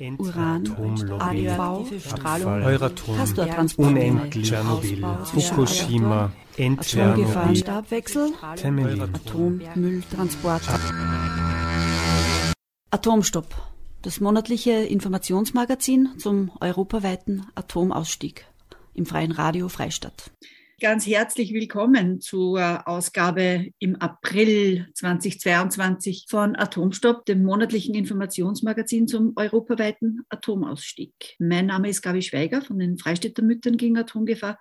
Uran, radioaktive Strahlung, Euratom, unendlich, Tschernobyl, Fukushima, Temelin. Atommülltransport. Atomstopp, das monatliche Informationsmagazin zum europaweiten Atomausstieg im freien Radio Freistadt. Ganz herzlich willkommen zur Ausgabe im April 2022 von Atomstopp, dem monatlichen Informationsmagazin zum europaweiten Atomausstieg. Mein Name ist Gabi Schweiger von den Freistädter Müttern gegen Atomgefahr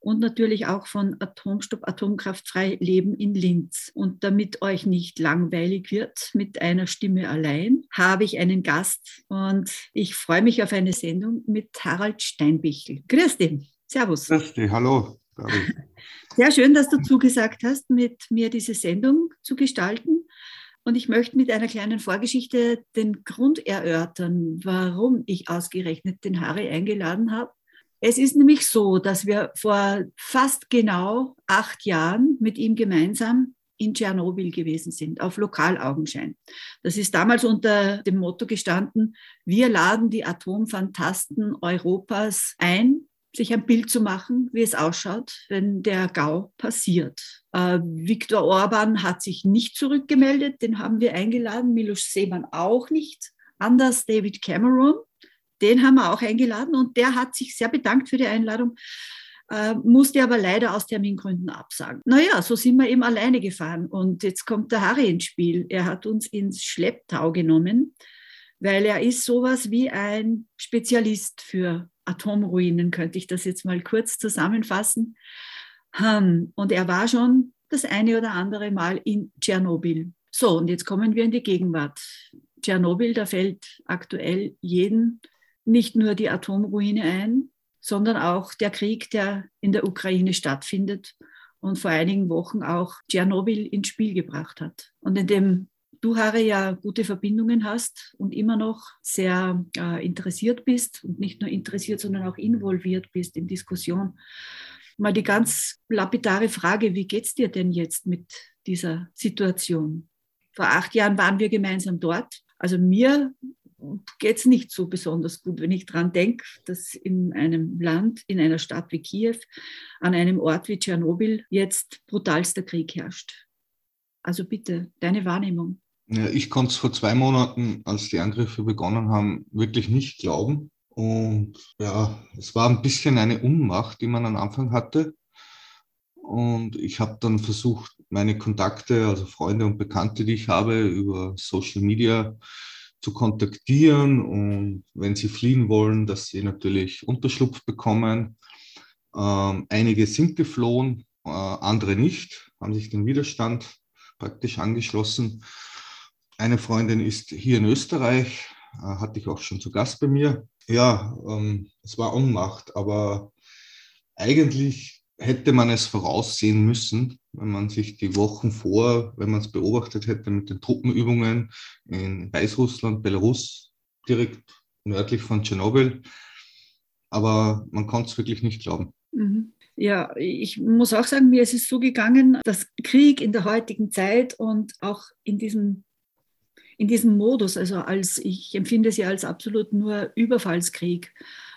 und natürlich auch von Atomstopp Atomkraftfrei Leben in Linz. Und damit euch nicht langweilig wird mit einer Stimme allein, habe ich einen Gast und ich freue mich auf eine Sendung mit Harald Steinbichel. Grüß dich. Servus. Grüß dich, hallo. Sehr schön, dass du zugesagt hast, mit mir diese Sendung zu gestalten. Und ich möchte mit einer kleinen Vorgeschichte den Grund erörtern, warum ich ausgerechnet den Harry eingeladen habe. Es ist nämlich so, dass wir vor fast genau acht Jahren mit ihm gemeinsam in Tschernobyl gewesen sind, auf Lokalaugenschein. Das ist damals unter dem Motto gestanden, wir laden die Atomfantasten Europas ein, sich ein Bild zu machen, wie es ausschaut, wenn der GAU passiert. Äh, Viktor Orban hat sich nicht zurückgemeldet, den haben wir eingeladen, Milos Seemann auch nicht, anders David Cameron, den haben wir auch eingeladen und der hat sich sehr bedankt für die Einladung, äh, musste aber leider aus Termingründen absagen. Naja, so sind wir eben alleine gefahren und jetzt kommt der Harry ins Spiel. Er hat uns ins Schlepptau genommen, weil er ist sowas wie ein Spezialist für Atomruinen, könnte ich das jetzt mal kurz zusammenfassen. Hm, und er war schon das eine oder andere Mal in Tschernobyl. So, und jetzt kommen wir in die Gegenwart. Tschernobyl, da fällt aktuell jeden nicht nur die Atomruine ein, sondern auch der Krieg, der in der Ukraine stattfindet und vor einigen Wochen auch Tschernobyl ins Spiel gebracht hat. Und in dem du, Harry, ja gute Verbindungen hast und immer noch sehr äh, interessiert bist und nicht nur interessiert, sondern auch involviert bist in Diskussion. Mal die ganz lapidare Frage, wie geht es dir denn jetzt mit dieser Situation? Vor acht Jahren waren wir gemeinsam dort. Also mir geht es nicht so besonders gut, wenn ich daran denke, dass in einem Land, in einer Stadt wie Kiew, an einem Ort wie Tschernobyl jetzt brutalster Krieg herrscht. Also bitte, deine Wahrnehmung. Ja, ich konnte es vor zwei Monaten, als die Angriffe begonnen haben, wirklich nicht glauben. Und ja, es war ein bisschen eine Unmacht, die man am Anfang hatte. Und ich habe dann versucht, meine Kontakte, also Freunde und Bekannte, die ich habe, über Social Media zu kontaktieren. Und wenn sie fliehen wollen, dass sie natürlich Unterschlupf bekommen. Ähm, einige sind geflohen, äh, andere nicht, haben sich dem Widerstand praktisch angeschlossen. Eine Freundin ist hier in Österreich, äh, hatte ich auch schon zu Gast bei mir. Ja, ähm, es war Unmacht, aber eigentlich hätte man es voraussehen müssen, wenn man sich die Wochen vor, wenn man es beobachtet hätte mit den Truppenübungen in Weißrussland, Belarus, direkt nördlich von Tschernobyl. Aber man konnte es wirklich nicht glauben. Mhm. Ja, ich muss auch sagen, mir ist es so gegangen, dass Krieg in der heutigen Zeit und auch in diesem in diesem Modus, also als ich empfinde es ja als absolut nur Überfallskrieg.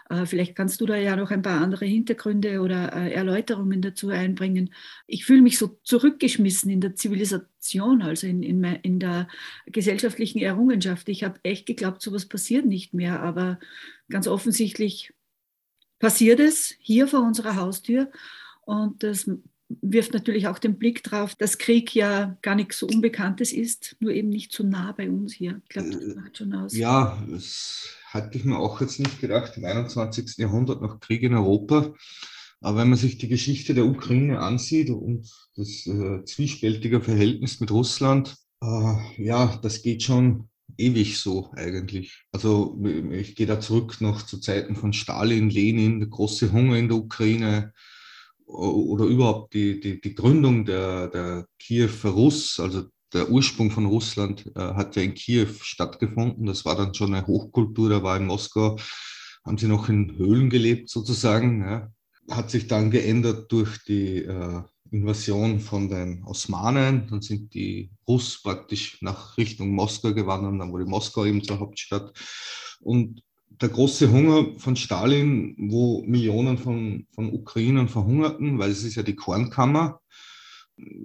Äh, vielleicht kannst du da ja noch ein paar andere Hintergründe oder äh, Erläuterungen dazu einbringen. Ich fühle mich so zurückgeschmissen in der Zivilisation, also in, in, in der gesellschaftlichen Errungenschaft. Ich habe echt geglaubt, sowas passiert nicht mehr, aber ganz offensichtlich passiert es hier vor unserer Haustür. Und das wirft natürlich auch den Blick darauf, dass Krieg ja gar nichts so Unbekanntes ist, nur eben nicht so nah bei uns hier. Ich glaube, das macht schon aus. Ja, das hatte ich mir auch jetzt nicht gedacht, im 21. Jahrhundert noch Krieg in Europa. Aber wenn man sich die Geschichte der Ukraine ansieht und das äh, zwiespältige Verhältnis mit Russland, äh, ja, das geht schon ewig so eigentlich. Also ich gehe da zurück noch zu Zeiten von Stalin, Lenin, der große Hunger in der Ukraine, oder überhaupt die, die, die Gründung der, der Kiewer Russ, also der Ursprung von Russland, äh, hat ja in Kiew stattgefunden. Das war dann schon eine Hochkultur, da war in Moskau, haben sie noch in Höhlen gelebt sozusagen. Ja. Hat sich dann geändert durch die äh, Invasion von den Osmanen. Dann sind die Russen praktisch nach Richtung Moskau gewandert, dann wurde Moskau eben zur Hauptstadt. Und der große Hunger von Stalin, wo Millionen von, von Ukrainern verhungerten, weil es ist ja die Kornkammer.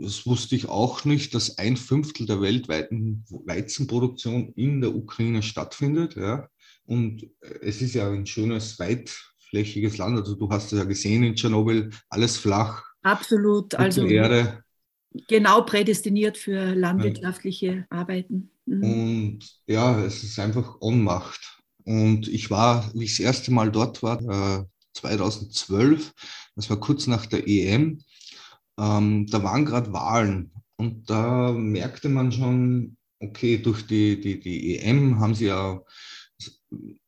Das wusste ich auch nicht, dass ein Fünftel der weltweiten Weizenproduktion in der Ukraine stattfindet. Ja. Und es ist ja ein schönes, weitflächiges Land. Also du hast es ja gesehen in Tschernobyl, alles flach. Absolut. Also Erde. genau prädestiniert für landwirtschaftliche ja. Arbeiten. Mhm. Und ja, es ist einfach Ohnmacht. Und ich war, wie ich das erste Mal dort war, äh, 2012, das war kurz nach der EM, ähm, da waren gerade Wahlen. Und da merkte man schon, okay, durch die, die, die EM haben sie ja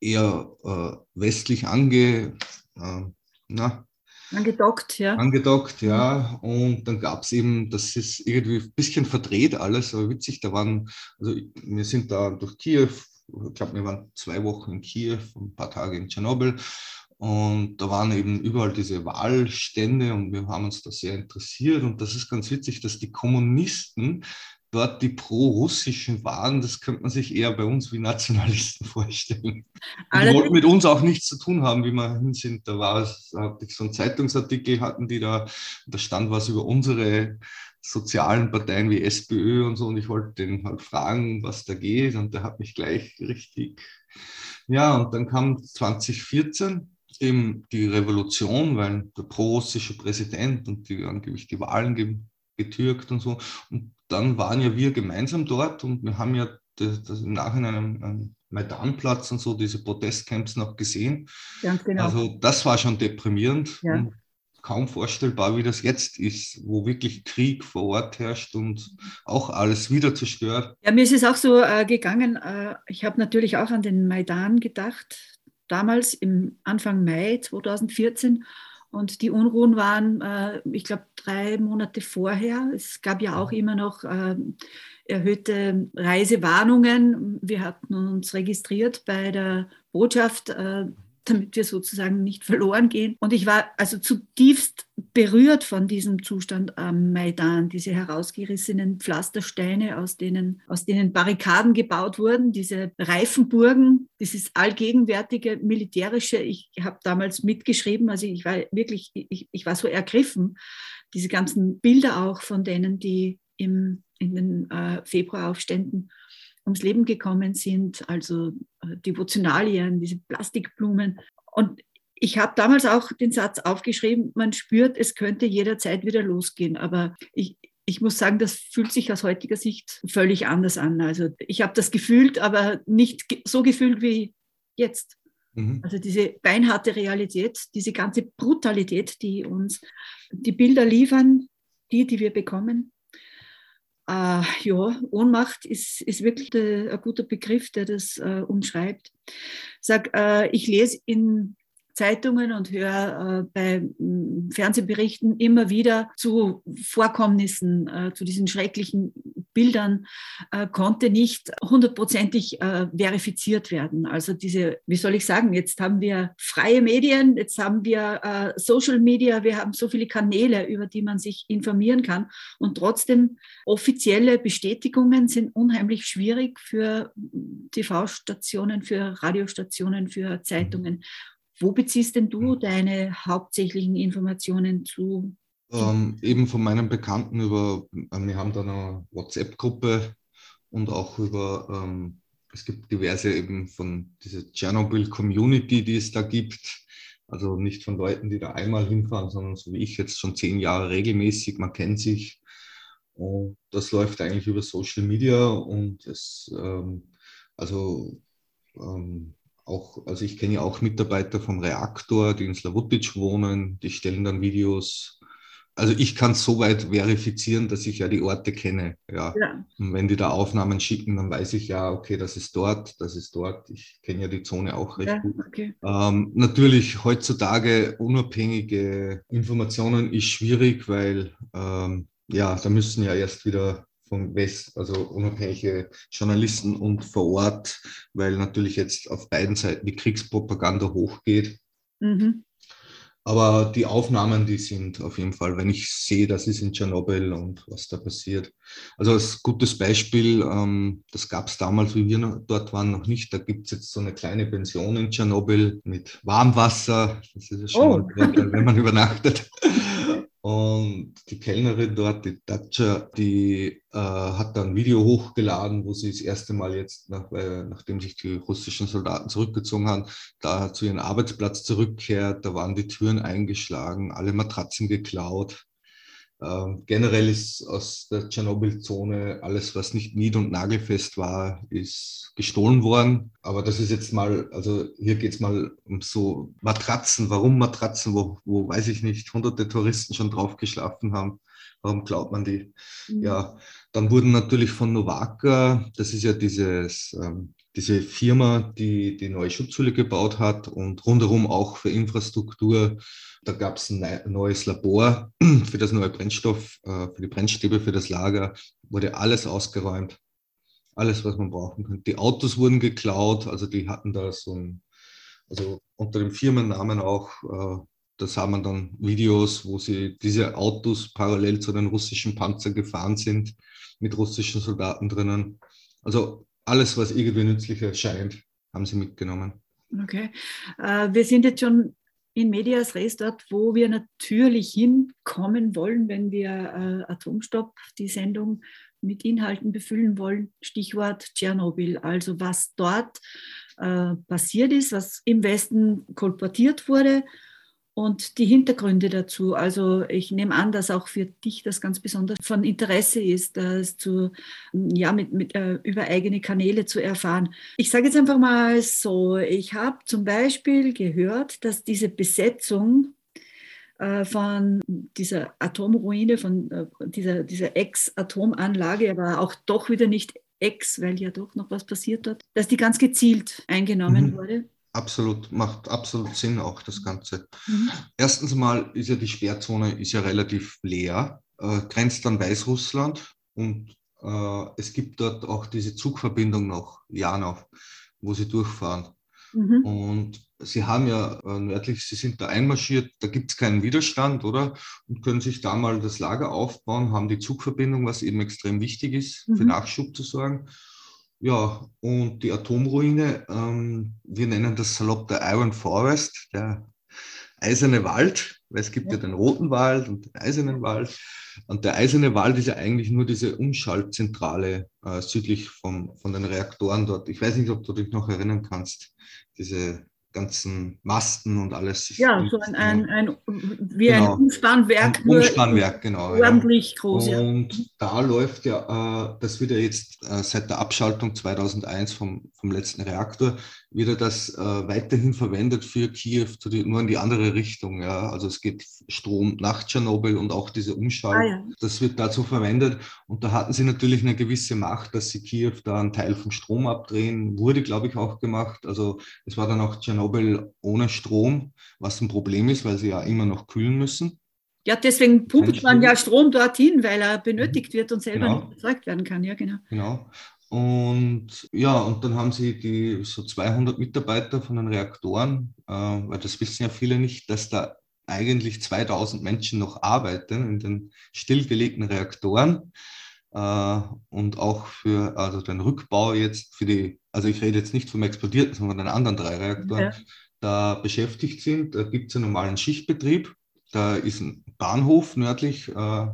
eher äh, westlich ange, äh, na, angedockt, ja. Angedockt, ja. Und dann gab es eben, das ist irgendwie ein bisschen verdreht alles, aber witzig, da waren, also wir sind da durch Kiew ich glaube, wir waren zwei Wochen in Kiew, ein paar Tage in Tschernobyl. Und da waren eben überall diese Wahlstände und wir haben uns da sehr interessiert. Und das ist ganz witzig, dass die Kommunisten dort die pro-russischen waren, das könnte man sich eher bei uns wie Nationalisten vorstellen. Die wollten mit uns auch nichts zu tun haben, wie wir hin sind. Da war da hatte ich so einen Zeitungsartikel, hatten die da, da stand was über unsere sozialen Parteien wie SPÖ und so und ich wollte den halt fragen, was da geht und der hat mich gleich richtig, ja und dann kam 2014 eben die Revolution, weil der pro-russische Präsident und die angeblich die Wahlen getürkt und so und dann waren ja wir gemeinsam dort und wir haben ja das, das im Nachhinein am Maidanplatz und so diese Protestcamps noch gesehen. Ganz genau. Also das war schon deprimierend. Ja. Und kaum vorstellbar, wie das jetzt ist, wo wirklich Krieg vor Ort herrscht und auch alles wieder zerstört. Ja, mir ist es auch so äh, gegangen. Äh, ich habe natürlich auch an den Maidan gedacht, damals im Anfang Mai 2014. Und die Unruhen waren, äh, ich glaube, drei Monate vorher. Es gab ja auch immer noch äh, erhöhte Reisewarnungen. Wir hatten uns registriert bei der Botschaft äh, damit wir sozusagen nicht verloren gehen. Und ich war also zutiefst berührt von diesem Zustand am Maidan, diese herausgerissenen Pflastersteine, aus denen, aus denen Barrikaden gebaut wurden, diese Reifenburgen, dieses allgegenwärtige militärische. Ich habe damals mitgeschrieben, also ich war wirklich, ich, ich war so ergriffen, diese ganzen Bilder auch von denen, die im, in den äh, Februaraufständen ums Leben gekommen sind, also äh, Devotionalien, diese Plastikblumen. Und ich habe damals auch den Satz aufgeschrieben, man spürt, es könnte jederzeit wieder losgehen. Aber ich, ich muss sagen, das fühlt sich aus heutiger Sicht völlig anders an. Also ich habe das gefühlt, aber nicht so gefühlt wie jetzt. Mhm. Also diese beinharte Realität, diese ganze Brutalität, die uns die Bilder liefern, die, die wir bekommen, äh, ja, Ohnmacht ist, ist wirklich der, ein guter Begriff, der das äh, umschreibt. Sag, äh, ich lese in Zeitungen und höre äh, bei mm, Fernsehberichten immer wieder zu Vorkommnissen, äh, zu diesen schrecklichen Bildern, äh, konnte nicht hundertprozentig äh, verifiziert werden. Also diese, wie soll ich sagen, jetzt haben wir freie Medien, jetzt haben wir äh, Social Media, wir haben so viele Kanäle, über die man sich informieren kann und trotzdem offizielle Bestätigungen sind unheimlich schwierig für TV-Stationen, für Radiostationen, für Zeitungen. Wo beziehst denn du deine hauptsächlichen Informationen zu? Ähm, eben von meinen Bekannten über, äh, wir haben da eine WhatsApp-Gruppe und auch über, ähm, es gibt diverse eben von dieser Tschernobyl-Community, die es da gibt. Also nicht von Leuten, die da einmal hinfahren, sondern so wie ich jetzt schon zehn Jahre regelmäßig, man kennt sich. Und das läuft eigentlich über Social Media und es, ähm, also ähm, auch, also ich kenne ja auch Mitarbeiter vom Reaktor, die in Slavutic wohnen, die stellen dann Videos. Also ich kann es soweit verifizieren, dass ich ja die Orte kenne. Ja. ja. Und wenn die da Aufnahmen schicken, dann weiß ich ja, okay, das ist dort, das ist dort. Ich kenne ja die Zone auch recht ja, gut. Okay. Ähm, natürlich heutzutage unabhängige Informationen ist schwierig, weil ähm, ja, da müssen ja erst wieder von West, also unabhängige Journalisten und vor Ort, weil natürlich jetzt auf beiden Seiten die Kriegspropaganda hochgeht. Mhm. Aber die Aufnahmen, die sind auf jeden Fall, wenn ich sehe, das ist in Tschernobyl und was da passiert. Also als gutes Beispiel, ähm, das gab es damals, wie wir noch, dort waren, noch nicht. Da gibt es jetzt so eine kleine Pension in Tschernobyl mit Warmwasser. Das ist ja schon oh. wenn man übernachtet. Und die Kellnerin dort, die Dacia, die äh, hat dann ein Video hochgeladen, wo sie das erste Mal jetzt, nach, äh, nachdem sich die russischen Soldaten zurückgezogen haben, da zu ihrem Arbeitsplatz zurückkehrt. Da waren die Türen eingeschlagen, alle Matratzen geklaut. Ähm, generell ist aus der Tschernobyl-Zone alles, was nicht nied- und nagelfest war, ist gestohlen worden. Aber das ist jetzt mal, also hier geht es mal um so Matratzen. Warum Matratzen? Wo, wo weiß ich nicht, hunderte Touristen schon drauf geschlafen haben. Warum klaut man die? Mhm. Ja, dann wurden natürlich von Novaka, das ist ja dieses, ähm, diese Firma, die die neue Schutzhülle gebaut hat und rundherum auch für Infrastruktur da gab es ein neues Labor für das neue Brennstoff, äh, für die Brennstäbe, für das Lager, wurde alles ausgeräumt. Alles, was man brauchen könnte. Die Autos wurden geklaut, also die hatten da so ein, also unter dem Firmennamen auch, äh, da sah man dann Videos, wo sie diese Autos parallel zu den russischen Panzern gefahren sind, mit russischen Soldaten drinnen. Also alles, was irgendwie nützlich erscheint, haben sie mitgenommen. Okay. Äh, wir sind jetzt schon in Medias Res dort, wo wir natürlich hinkommen wollen, wenn wir äh, Atomstopp, die Sendung mit Inhalten befüllen wollen. Stichwort Tschernobyl, also was dort äh, passiert ist, was im Westen kolportiert wurde und die Hintergründe dazu. Also ich nehme an, dass auch für dich das ganz besonders von Interesse ist, das zu, ja, mit, mit, äh, über eigene Kanäle zu erfahren. Ich sage jetzt einfach mal so, ich habe zum Beispiel gehört, dass diese Besetzung äh, von dieser Atomruine, von äh, dieser, dieser Ex-Atomanlage, aber auch doch wieder nicht Ex, weil ja doch noch was passiert hat, dass die ganz gezielt eingenommen mhm. wurde. Absolut, macht absolut Sinn auch das Ganze. Mhm. Erstens mal ist ja die Sperrzone ist ja relativ leer, äh, grenzt an Weißrussland und äh, es gibt dort auch diese Zugverbindung nach Janov, wo sie durchfahren. Mhm. Und sie haben ja äh, nördlich, sie sind da einmarschiert, da gibt es keinen Widerstand, oder? Und können sich da mal das Lager aufbauen, haben die Zugverbindung, was eben extrem wichtig ist, mhm. für Nachschub zu sorgen. Ja, und die Atomruine, ähm, wir nennen das salopp der Iron Forest, der eiserne Wald, weil es gibt ja, ja den roten Wald und den eisernen Wald. Und der eiserne Wald ist ja eigentlich nur diese Umschaltzentrale äh, südlich vom, von den Reaktoren dort. Ich weiß nicht, ob du dich noch erinnern kannst, diese ganzen Masten und alles. Ja, so ein, ein, ein wie genau. ein Umspannwerk. Ein Umspannwerk, genau. Ordentlich ja. groß. Und ja. da läuft ja, äh, das wird ja jetzt äh, seit der Abschaltung 2001 vom, vom letzten Reaktor, wieder das äh, weiterhin verwendet für Kiew, die, nur in die andere Richtung. Ja? Also es geht Strom nach Tschernobyl und auch diese Umschaltung, ah, ja. das wird dazu verwendet. Und da hatten sie natürlich eine gewisse Macht, dass sie Kiew da einen Teil vom Strom abdrehen. Wurde, glaube ich, auch gemacht. Also es war dann auch Tschernobyl ohne Strom, was ein Problem ist, weil sie ja immer noch kühlen müssen. Ja, deswegen pumpt man ja Strom dorthin, weil er benötigt wird und selber genau. nicht erzeugt werden kann. Ja, genau. Genau. Und ja, und dann haben sie die so 200 Mitarbeiter von den Reaktoren, äh, weil das wissen ja viele nicht, dass da eigentlich 2000 Menschen noch arbeiten in den stillgelegten Reaktoren äh, und auch für also den Rückbau jetzt für die, also ich rede jetzt nicht vom explodierten, sondern von den anderen drei Reaktoren, ja. da beschäftigt sind. Da gibt es einen normalen Schichtbetrieb. Da ist ein Bahnhof nördlich äh,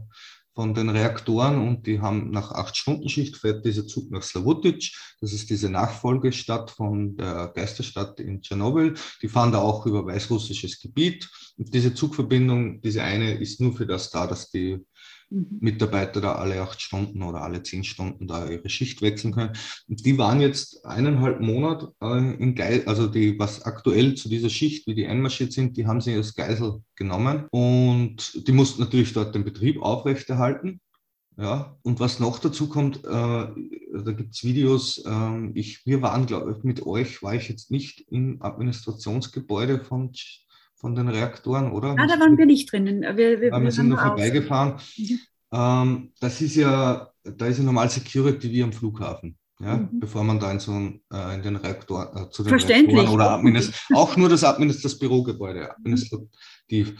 von den Reaktoren und die haben nach acht Stunden Schicht fährt dieser Zug nach Slavutic. Das ist diese Nachfolgestadt von der Geisterstadt in Tschernobyl. Die fahren da auch über weißrussisches Gebiet. Diese Zugverbindung, diese eine, ist nur für das da, dass die Mhm. Mitarbeiter da alle acht Stunden oder alle zehn Stunden da ihre Schicht wechseln können. Und die waren jetzt eineinhalb Monate äh, in Geisel, also die, was aktuell zu dieser Schicht, wie die einmarschiert sind, die haben sie als Geisel genommen und die mussten natürlich dort den Betrieb aufrechterhalten. Ja, und was noch dazu kommt, äh, da gibt es Videos, äh, ich, wir waren, glaube ich, mit euch, war ich jetzt nicht im Administrationsgebäude von von den Reaktoren, oder? Ah, da waren wir nicht drinnen. Wir, wir, wir sind nur vorbeigefahren. Mhm. Ähm, das ist ja, da ist ja normal Security wie am Flughafen. ja, mhm. bevor man da in, so ein, äh, in den Reaktor, äh, zu den Verständlich. oder Administ auch nur das, Administ das Bürogebäude administrativ.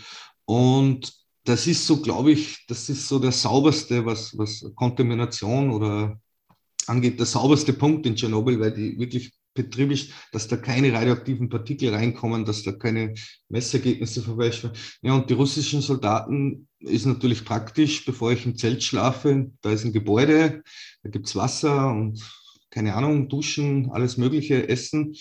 Und das ist so, glaube ich, das ist so der sauberste, was, was Kontamination oder angeht, der sauberste Punkt in Tschernobyl, weil die wirklich betrieblich, dass da keine radioaktiven Partikel reinkommen, dass da keine Messergebnisse verwäscht werden. Ja, und die russischen Soldaten ist natürlich praktisch, bevor ich im Zelt schlafe, da ist ein Gebäude, da gibt es Wasser und keine Ahnung, Duschen, alles Mögliche, Essen.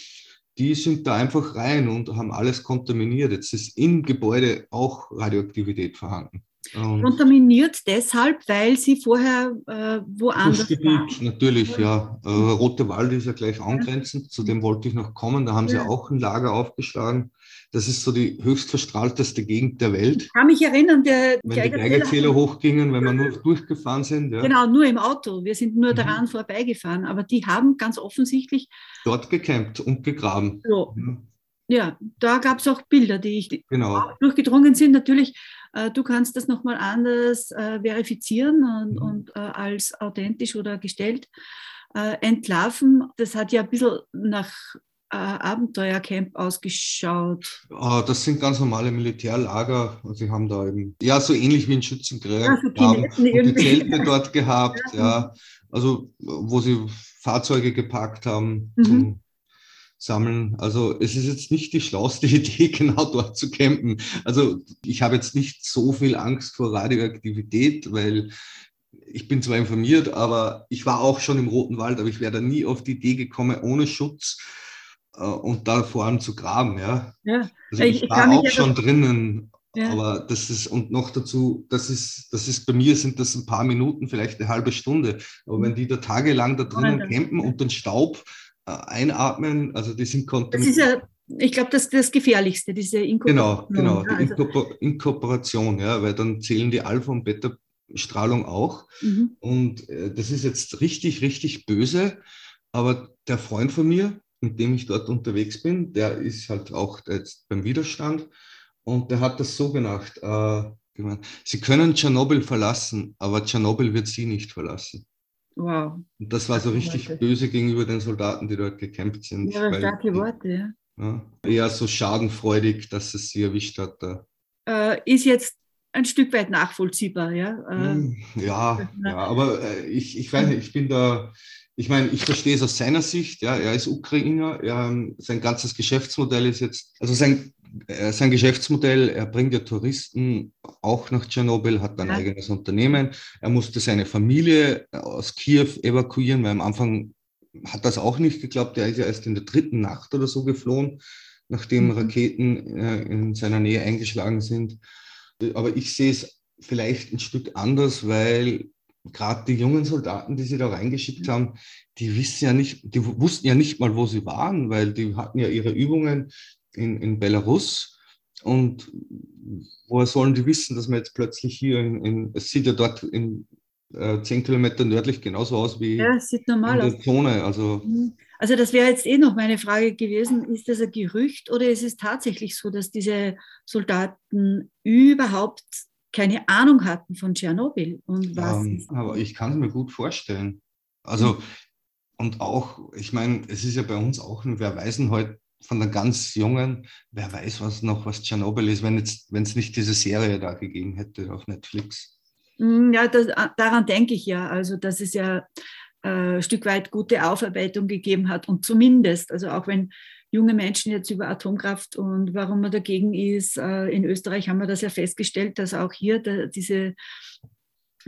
Die sind da einfach rein und haben alles kontaminiert. Jetzt ist im Gebäude auch Radioaktivität vorhanden. Und Kontaminiert deshalb, weil sie vorher äh, woanders Gebiet. Natürlich, ja. Äh, Rote Wald ist ja gleich angrenzend, zu dem wollte ich noch kommen. Da haben ja. sie auch ein Lager aufgeschlagen. Das ist so die höchst verstrahlteste Gegend der Welt. Ich kann mich erinnern, der wenn die Geigerzähler hochgingen, wenn wir nur durchgefahren sind. Ja. Genau, nur im Auto. Wir sind nur mhm. daran vorbeigefahren. Aber die haben ganz offensichtlich dort gecampt und gegraben. So. Mhm. Ja, da gab es auch Bilder, die ich genau. durchgedrungen sind. Natürlich, äh, du kannst das nochmal anders äh, verifizieren und, mhm. und äh, als authentisch oder gestellt äh, entlarven. Das hat ja ein bisschen nach äh, Abenteuercamp ausgeschaut. Das sind ganz normale Militärlager. Sie haben da eben, ja, so ähnlich wie ein Schützengräber. Ja, so die Zelte dort gehabt, ja. ja. Also, wo sie Fahrzeuge geparkt haben. Mhm sammeln. Also es ist jetzt nicht die schlauste Idee, genau dort zu campen. Also ich habe jetzt nicht so viel Angst vor Radioaktivität, weil ich bin zwar informiert, aber ich war auch schon im Roten Wald, aber ich wäre da nie auf die Idee gekommen, ohne Schutz äh, und da vor allem zu graben. Ja, ja. Also ich, ich war auch schon drinnen, ja. Aber das ist, und noch dazu, das ist, das ist bei mir sind das ein paar Minuten, vielleicht eine halbe Stunde. Aber wenn die da tagelang da drinnen campen und den Staub einatmen, also die sind kontaminiert. Das ist ja, ich glaube, das ist das Gefährlichste, diese Inkorporation. Genau, genau, die also. Inkorporation, ja, weil dann zählen die Alpha- und Beta-Strahlung auch. Mhm. Und äh, das ist jetzt richtig, richtig böse. Aber der Freund von mir, mit dem ich dort unterwegs bin, der ist halt auch jetzt beim Widerstand. Und der hat das so gemacht. Äh, Sie können Tschernobyl verlassen, aber Tschernobyl wird Sie nicht verlassen. Wow. Und das war so richtig Worte. böse gegenüber den Soldaten, die dort gekämpft sind. Ja, starke Worte, ja. ja. Eher so schadenfreudig, dass es sie erwischt hat. Da. Äh, ist jetzt ein Stück weit nachvollziehbar, ja. Äh, hm, ja, ja, aber äh, ich, ich weiß nicht, ich bin da, ich meine, ich verstehe es aus seiner Sicht, ja, er ist Ukrainer, er, sein ganzes Geschäftsmodell ist jetzt, also sein sein Geschäftsmodell, er bringt ja Touristen auch nach Tschernobyl, hat ein ja. eigenes Unternehmen. Er musste seine Familie aus Kiew evakuieren, weil am Anfang hat das auch nicht geklappt. Er ist ja erst in der dritten Nacht oder so geflohen, nachdem mhm. Raketen äh, in seiner Nähe eingeschlagen sind. Aber ich sehe es vielleicht ein Stück anders, weil gerade die jungen Soldaten, die sie da reingeschickt haben, die wissen ja nicht, die wussten ja nicht mal, wo sie waren, weil die hatten ja ihre Übungen in, in Belarus. Und woher sollen die wissen, dass man jetzt plötzlich hier in, in es sieht ja dort in äh, zehn Kilometer nördlich genauso aus wie ja, sieht normal in der Zone. Also, mhm. also das wäre jetzt eh noch meine Frage gewesen, ist das ein Gerücht oder ist es tatsächlich so, dass diese Soldaten überhaupt keine Ahnung hatten von Tschernobyl und was? Ähm, aber ich kann es mir gut vorstellen. Also mhm. und auch, ich meine, es ist ja bei uns auch, wer weiß denn heute von der ganz Jungen, wer weiß was noch, was Tschernobyl ist, wenn es nicht diese Serie da gegeben hätte auf Netflix. Mm, ja, das, daran denke ich ja. Also, dass es ja äh, ein Stück weit gute Aufarbeitung gegeben hat. Und zumindest, also auch wenn junge Menschen jetzt über Atomkraft und warum man dagegen ist, äh, in Österreich haben wir das ja festgestellt, dass auch hier der, diese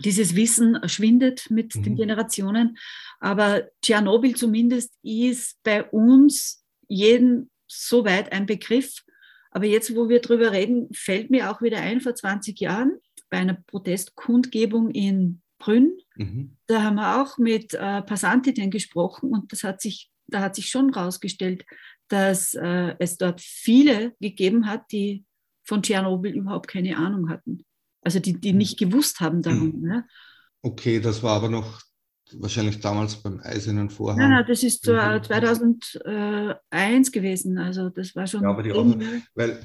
dieses Wissen schwindet mit mhm. den Generationen. Aber Tschernobyl zumindest ist bei uns jedem soweit ein Begriff. Aber jetzt, wo wir drüber reden, fällt mir auch wieder ein, vor 20 Jahren bei einer Protestkundgebung in Brünn, mhm. da haben wir auch mit äh, Passantinnen gesprochen und das hat sich, da hat sich schon herausgestellt, dass äh, es dort viele gegeben hat, die von Tschernobyl überhaupt keine Ahnung hatten. Also die, die mhm. nicht gewusst haben darum. Mhm. Ne? Okay, das war aber noch wahrscheinlich damals beim Eisernen Vorhang. Nein, nein, das ist 2001 gewesen. Also das war schon. Ja, aber die auch, weil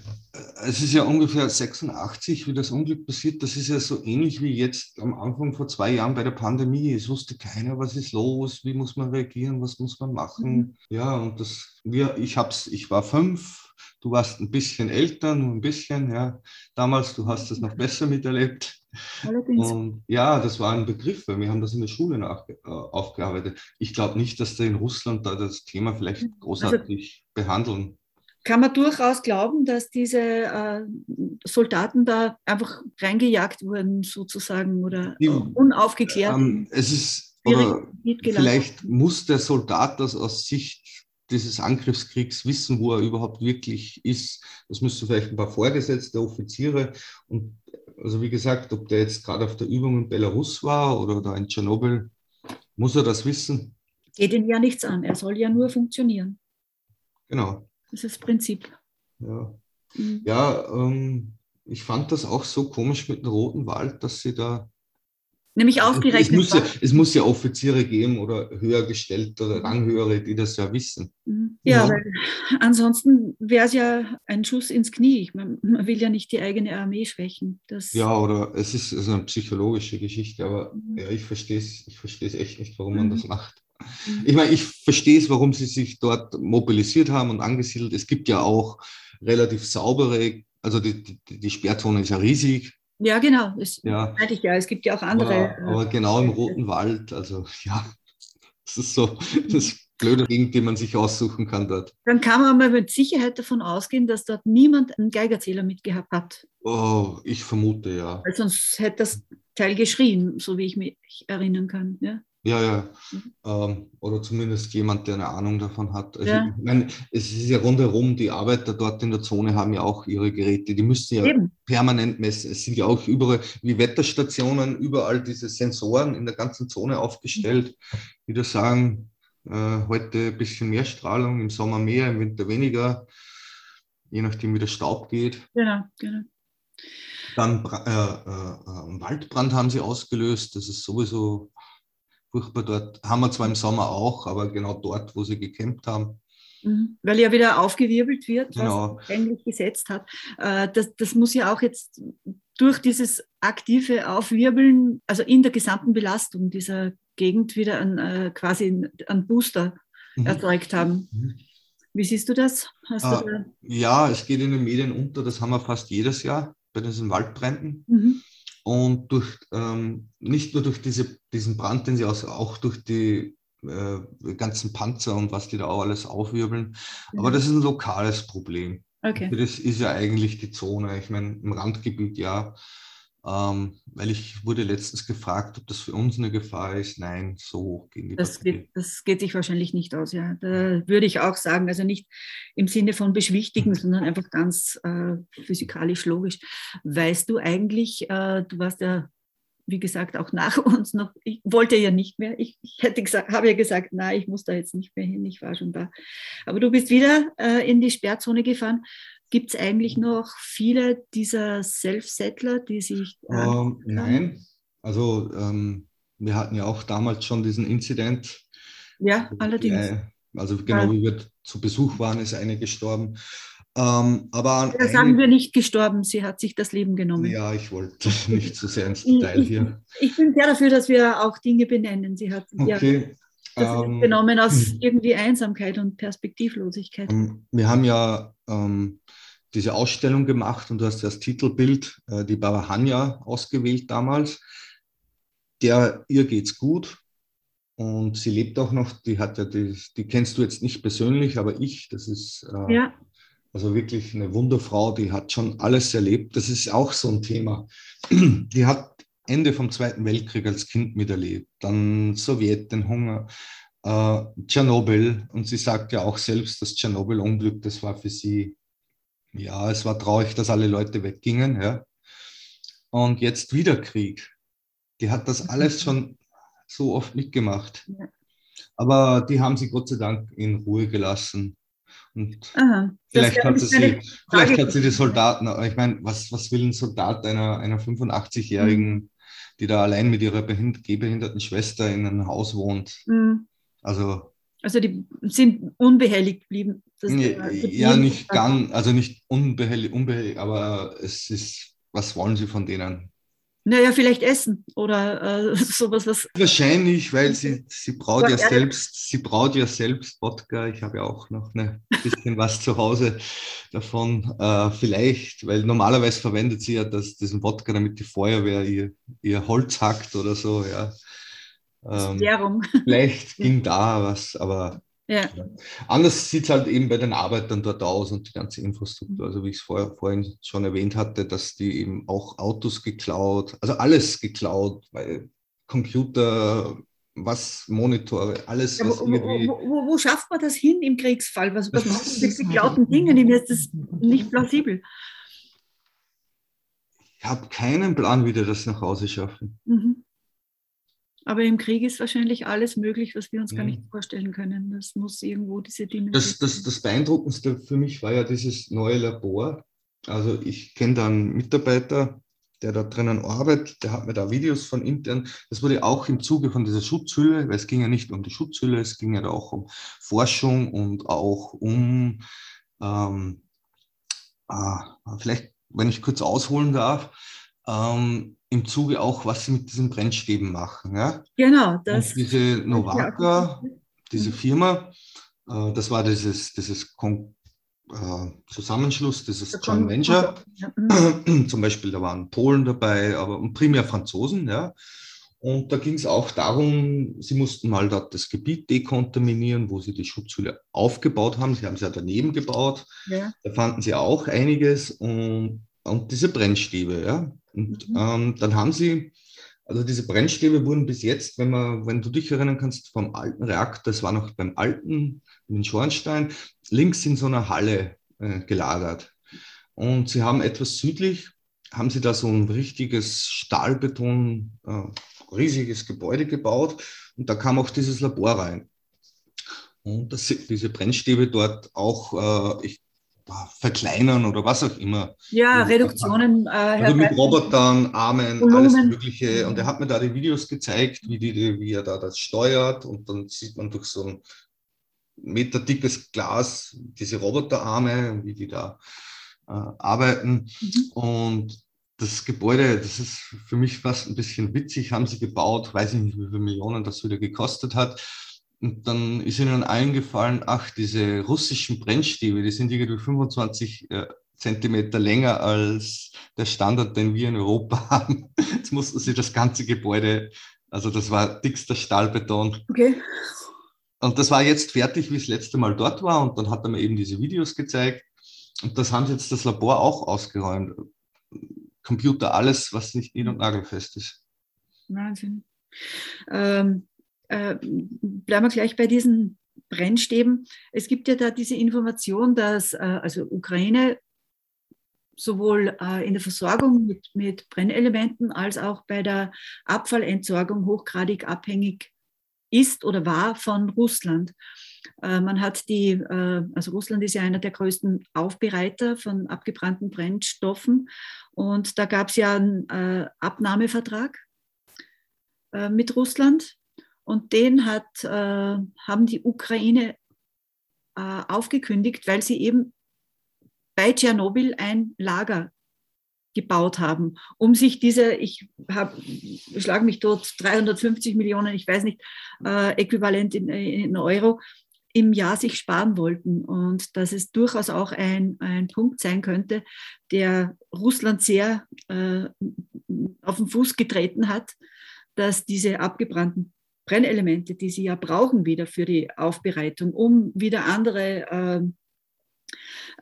es ist ja ungefähr 86, wie das Unglück passiert. Das ist ja so ähnlich wie jetzt am Anfang vor zwei Jahren bei der Pandemie. Es wusste keiner, was ist los, wie muss man reagieren, was muss man machen. Mhm. Ja, und das, wir, ich hab's, ich war fünf, du warst ein bisschen älter, nur ein bisschen, ja. Damals, du hast das noch besser miterlebt. Allerdings. Und ja, das war ein Begriff, weil wir haben das in der Schule nach, äh, aufgearbeitet. Ich glaube nicht, dass da in Russland da das Thema vielleicht also großartig also, behandeln kann man durchaus glauben, dass diese äh, Soldaten da einfach reingejagt wurden, sozusagen, oder Die, unaufgeklärt. Ähm, es ist, oder vielleicht muss der Soldat das aus Sicht dieses Angriffskriegs wissen, wo er überhaupt wirklich ist. Das müsste vielleicht ein paar Vorgesetzte, Offiziere und also wie gesagt, ob der jetzt gerade auf der Übung in Belarus war oder da in Tschernobyl, muss er das wissen. Geht ihn ja nichts an, er soll ja nur funktionieren. Genau. Das ist das Prinzip. Ja, mhm. ja ähm, ich fand das auch so komisch mit dem Roten Wald, dass sie da. Nämlich aufgerechnet. Es muss, ja, es muss ja Offiziere geben oder höhergestellte oder Ranghöhere, die das ja wissen. Mhm. Ja, ja. weil ansonsten wäre es ja ein Schuss ins Knie. Man, man, will ja nicht die eigene Armee schwächen. Das ja, oder es ist also eine psychologische Geschichte, aber mhm. ja, ich verstehe es ich echt nicht, warum man mhm. das macht. Mhm. Ich meine, ich verstehe es, warum sie sich dort mobilisiert haben und angesiedelt. Es gibt ja auch relativ saubere, also die, die, die Sperrzone ist ja riesig. Ja, genau. Das ja. ich ja. Es gibt ja auch andere. Aber, aber genau im Roten Wald, also ja, das ist so das blöde Ding, die man sich aussuchen kann dort. Dann kann man mal mit Sicherheit davon ausgehen, dass dort niemand einen Geigerzähler mitgehabt hat. Oh, ich vermute ja. Weil sonst hätte das Teil geschrien, so wie ich mich erinnern kann. Ja. Ja, ja. Mhm. Ähm, oder zumindest jemand, der eine Ahnung davon hat. Also, ja. ich meine, es ist ja rundherum, die Arbeiter dort in der Zone haben ja auch ihre Geräte, die müssen ja Eben. permanent messen. Es sind ja auch überall, wie Wetterstationen, überall diese Sensoren in der ganzen Zone aufgestellt, die da sagen, äh, heute ein bisschen mehr Strahlung, im Sommer mehr, im Winter weniger, je nachdem, wie der Staub geht. Genau, genau. Dann äh, äh, Waldbrand haben sie ausgelöst, das ist sowieso furchtbar dort. Haben wir zwar im Sommer auch, aber genau dort, wo sie gecampt haben. Mhm. Weil ja wieder aufgewirbelt wird, genau. was eigentlich gesetzt hat. Äh, das, das muss ja auch jetzt durch dieses aktive Aufwirbeln, also in der gesamten Belastung dieser Gegend wieder an, äh, quasi einen Booster mhm. erzeugt haben. Mhm. Wie siehst du das? Du ah, da ja, es geht in den Medien unter, das haben wir fast jedes Jahr bei diesen Waldbränden. Mhm. Und durch, ähm, nicht nur durch diese, diesen Brand, den sie aus, auch durch die äh, ganzen Panzer und was die da auch alles aufwirbeln. Mhm. Aber das ist ein lokales Problem. Okay. Das ist ja eigentlich die Zone. Ich meine, im Randgebiet ja, ähm, weil ich wurde letztens gefragt, ob das für uns eine Gefahr ist. Nein, so hoch gehen die das geht, das geht sich wahrscheinlich nicht aus, ja. Da würde ich auch sagen, also nicht im Sinne von beschwichtigen, mhm. sondern einfach ganz äh, physikalisch logisch. Weißt du eigentlich, äh, du warst ja, wie gesagt, auch nach uns noch, ich wollte ja nicht mehr. Ich, ich hätte gesagt, habe ja gesagt, nein, ich muss da jetzt nicht mehr hin, ich war schon da. Aber du bist wieder äh, in die Sperrzone gefahren. Gibt es eigentlich noch viele dieser Self-Settler, die sich. Ähm, nein, also ähm, wir hatten ja auch damals schon diesen Inzident. Ja, allerdings. Äh, also genau wie wir zu Besuch waren, ist eine gestorben. Ähm, aber ja, sagen wir nicht gestorben, sie hat sich das Leben genommen. Ja, ich wollte nicht zu so sehr ins Detail hier. Ich, ich, bin sehr dafür, dass wir auch Dinge benennen. Sie hat okay. ja das ähm, genommen aus irgendwie Einsamkeit und Perspektivlosigkeit. Ähm, wir haben ja ähm, diese Ausstellung gemacht und du hast das Titelbild, äh, die Baba Hanya ausgewählt damals. Der, ihr geht's gut und sie lebt auch noch. Die hat ja, die, die kennst du jetzt nicht persönlich, aber ich, das ist äh, ja. also wirklich eine Wunderfrau, die hat schon alles erlebt. Das ist auch so ein Thema. Die hat Ende vom Zweiten Weltkrieg als Kind miterlebt, dann Sowjet, den Hunger, äh, Tschernobyl und sie sagt ja auch selbst, das Tschernobyl-Unglück, das war für sie ja, es war traurig, dass alle Leute weggingen. Ja. Und jetzt wieder Krieg. Die hat das alles schon so oft mitgemacht. Ja. Aber die haben sie Gott sei Dank in Ruhe gelassen. Und vielleicht, hat sie, vielleicht hat sie die Soldaten, ich meine, was, was will ein Soldat einer, einer 85-Jährigen, mhm. die da allein mit ihrer behind gehbehinderten Schwester in einem Haus wohnt? Mhm. Also Also die sind unbehelligt geblieben. ja, ja nicht ganz, also nicht unbehelligt, unbehelligt, aber es ist, was wollen Sie von denen? Naja, vielleicht essen oder äh, sowas. Was Wahrscheinlich, weil sie, sie braut ja selbst, sie braut ja selbst Wodka. Ich habe ja auch noch ein bisschen was zu Hause davon. Äh, vielleicht, weil normalerweise verwendet sie ja das, diesen Wodka, damit die Feuerwehr ihr, ihr Holz hackt oder so, ja. Ähm, vielleicht ging da was, aber ja. Anders sieht es halt eben bei den Arbeitern dort aus und die ganze Infrastruktur. Also wie ich es vorher, vorhin schon erwähnt hatte, dass die eben auch Autos geklaut, also alles geklaut, weil Computer, was Monitore, alles. Ja, wo, wo, wo, wo, schafft man das hin im Kriegsfall? Was, was machen die geklauten Dinge? Mir ist das nicht plausibel. Ich habe keinen Plan, wie die das nach Hause schaffen. Mhm. Aber im Krieg ist wahrscheinlich alles möglich, was wir uns gar nicht vorstellen können. Das muss irgendwo diese Dimension. Das, das, das Beeindruckendste für mich war ja dieses neue Labor. Also ich kenne da einen Mitarbeiter, der da drinnen arbeitet, der hat mir da Videos von intern. Das wurde auch im Zuge von dieser Schutzhülle, weil es ging ja nicht um die Schutzhülle, es ging ja auch um Forschung und auch um, ähm, äh, vielleicht, wenn ich kurz ausholen darf, ähm, im Zuge auch, was sie mit diesen Brennstäben machen. Ja? Genau. Das Und diese Novaka, diese mhm. Firma, äh, das war dieses, dieses Kon äh, Zusammenschluss, dieses Joint Venture. Mhm. Zum Beispiel, da waren Polen dabei, aber primär Franzosen. Ja? Und da ging es auch darum, sie mussten mal dort das Gebiet dekontaminieren, wo sie die Schutzhülle aufgebaut haben. Sie haben sie ja daneben gebaut. Ja. Da fanden sie auch einiges. Und und diese Brennstäbe, ja. Und mhm. ähm, dann haben sie, also diese Brennstäbe wurden bis jetzt, wenn man, wenn du dich erinnern kannst, vom alten Reaktor, das war noch beim alten, in den Schornstein, links in so einer Halle äh, gelagert. Und sie haben etwas südlich, haben sie da so ein richtiges Stahlbeton, äh, riesiges Gebäude gebaut und da kam auch dieses Labor rein. Und das, diese Brennstäbe dort auch, äh, ich verkleinern oder was auch immer. Ja, Reduktionen. Äh, also mit Robotern, Armen, Volumen. alles Mögliche. Und er hat mir da die Videos gezeigt, wie, die, wie er da das steuert. Und dann sieht man durch so ein meterdickes Glas diese Roboterarme, wie die da äh, arbeiten. Mhm. Und das Gebäude, das ist für mich fast ein bisschen witzig, haben sie gebaut, weiß ich nicht, wie viele Millionen das wieder gekostet hat. Und dann ist ihnen eingefallen, ach, diese russischen Brennstäbe, die sind irgendwie 25 äh, Zentimeter länger als der Standard, den wir in Europa haben. Jetzt mussten sie das ganze Gebäude, also das war dickster Stahlbeton. Okay. Und das war jetzt fertig, wie es letzte Mal dort war. Und dann hat er mir eben diese Videos gezeigt. Und das haben sie jetzt das Labor auch ausgeräumt. Computer, alles, was nicht nied- und nagelfest ist. Wahnsinn. Ähm, äh, bleiben wir gleich bei diesen Brennstäben. Es gibt ja da diese Information, dass äh, also Ukraine sowohl äh, in der Versorgung mit, mit Brennelementen als auch bei der Abfallentsorgung hochgradig abhängig ist oder war von Russland. Äh, man hat die, äh, also Russland ist ja einer der größten Aufbereiter von abgebrannten Brennstoffen und da gab es ja einen Abnahmevertrag mit Russland und den hat, äh, haben die Ukraine äh, aufgekündigt, weil sie eben bei Tschernobyl ein Lager gebaut haben, um sich diese, ich habe, schlage mich dort 350 Millionen, ich weiß nicht, äh, äquivalent in, in, Euro im Jahr sich sparen wollten. Und dass es durchaus auch ein, ein Punkt sein könnte, der Russland sehr äh, auf den Fuß getreten hat, dass diese abgebrannten Brennelemente, die sie ja brauchen wieder für die Aufbereitung, um wieder andere ähm,